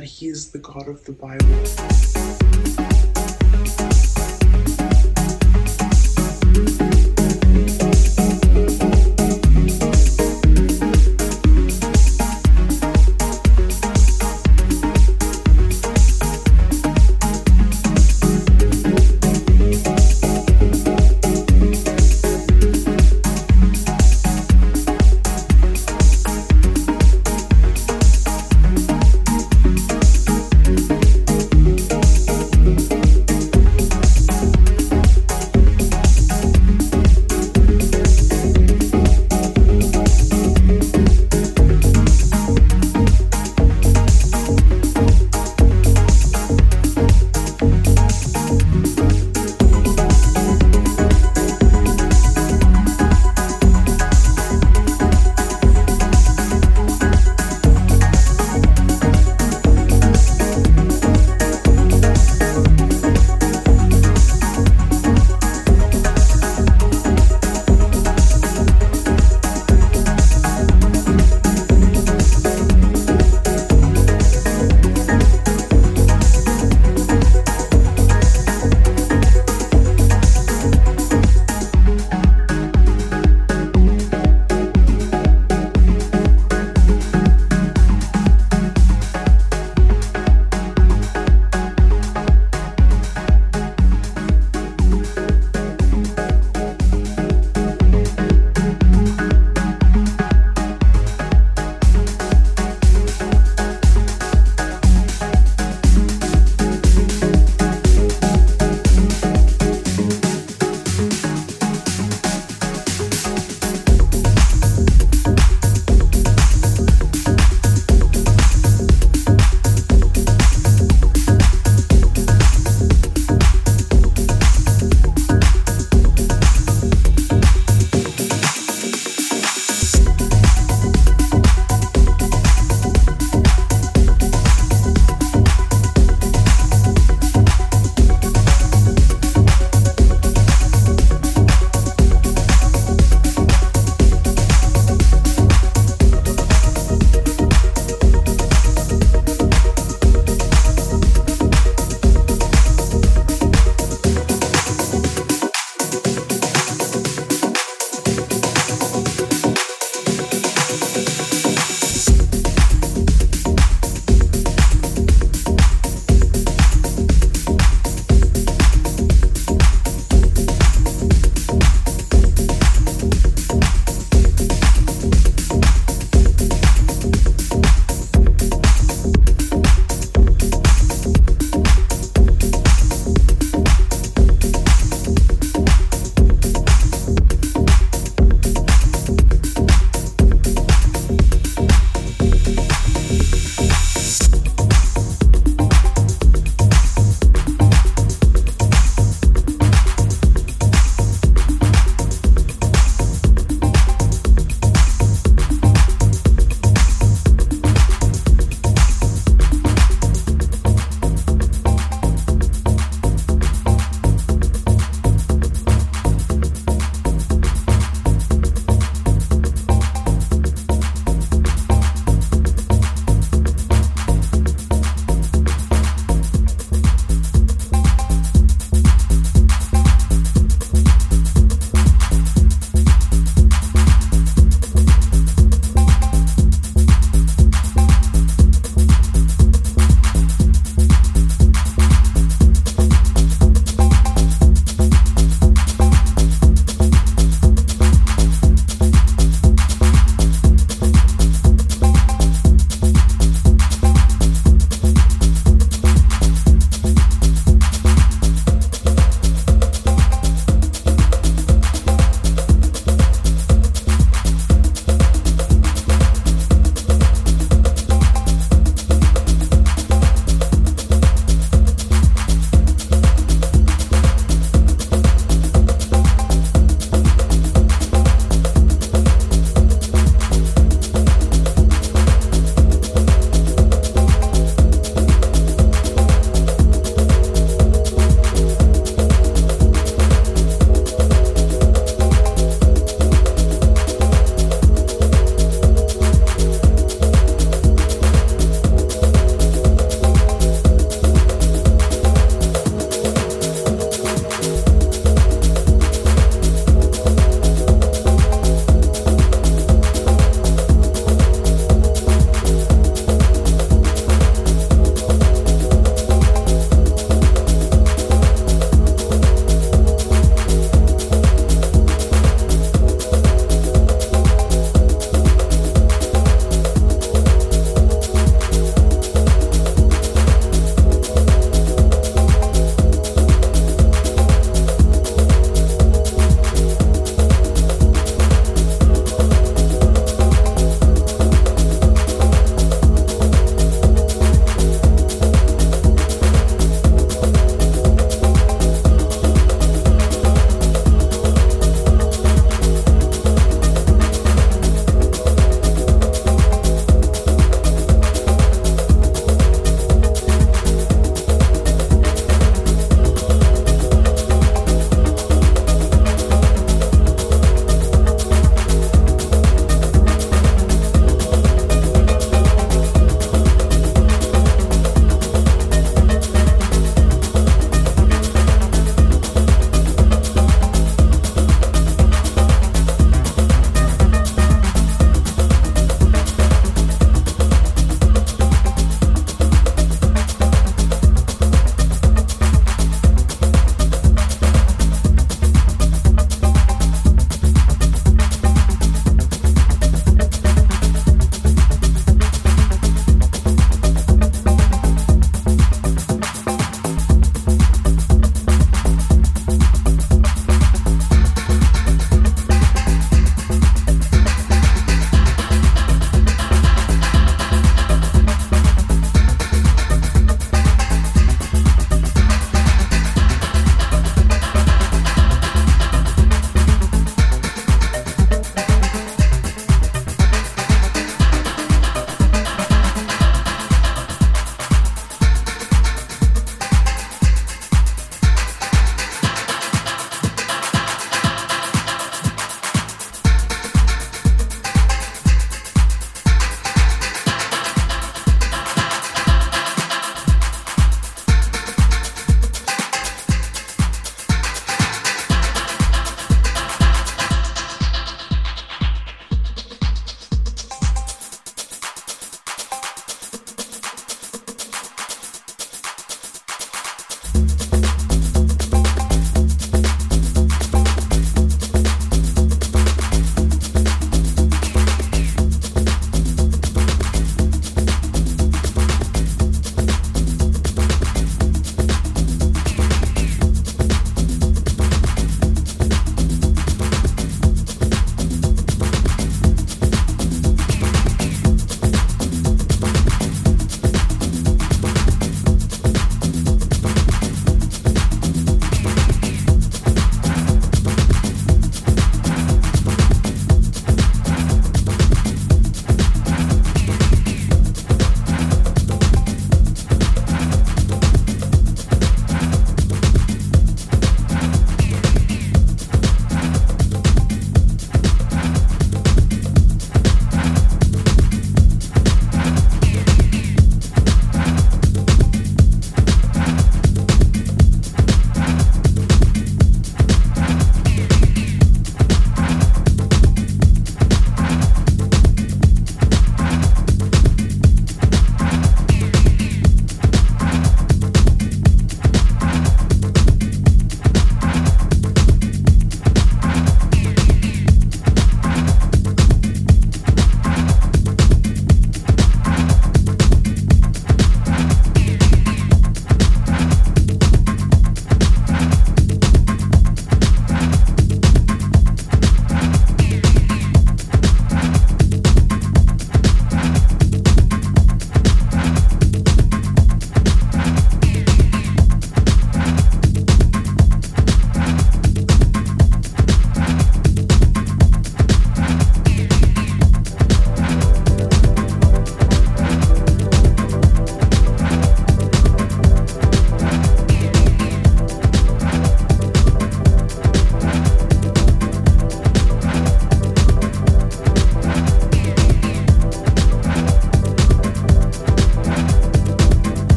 that He is the God of the Bible.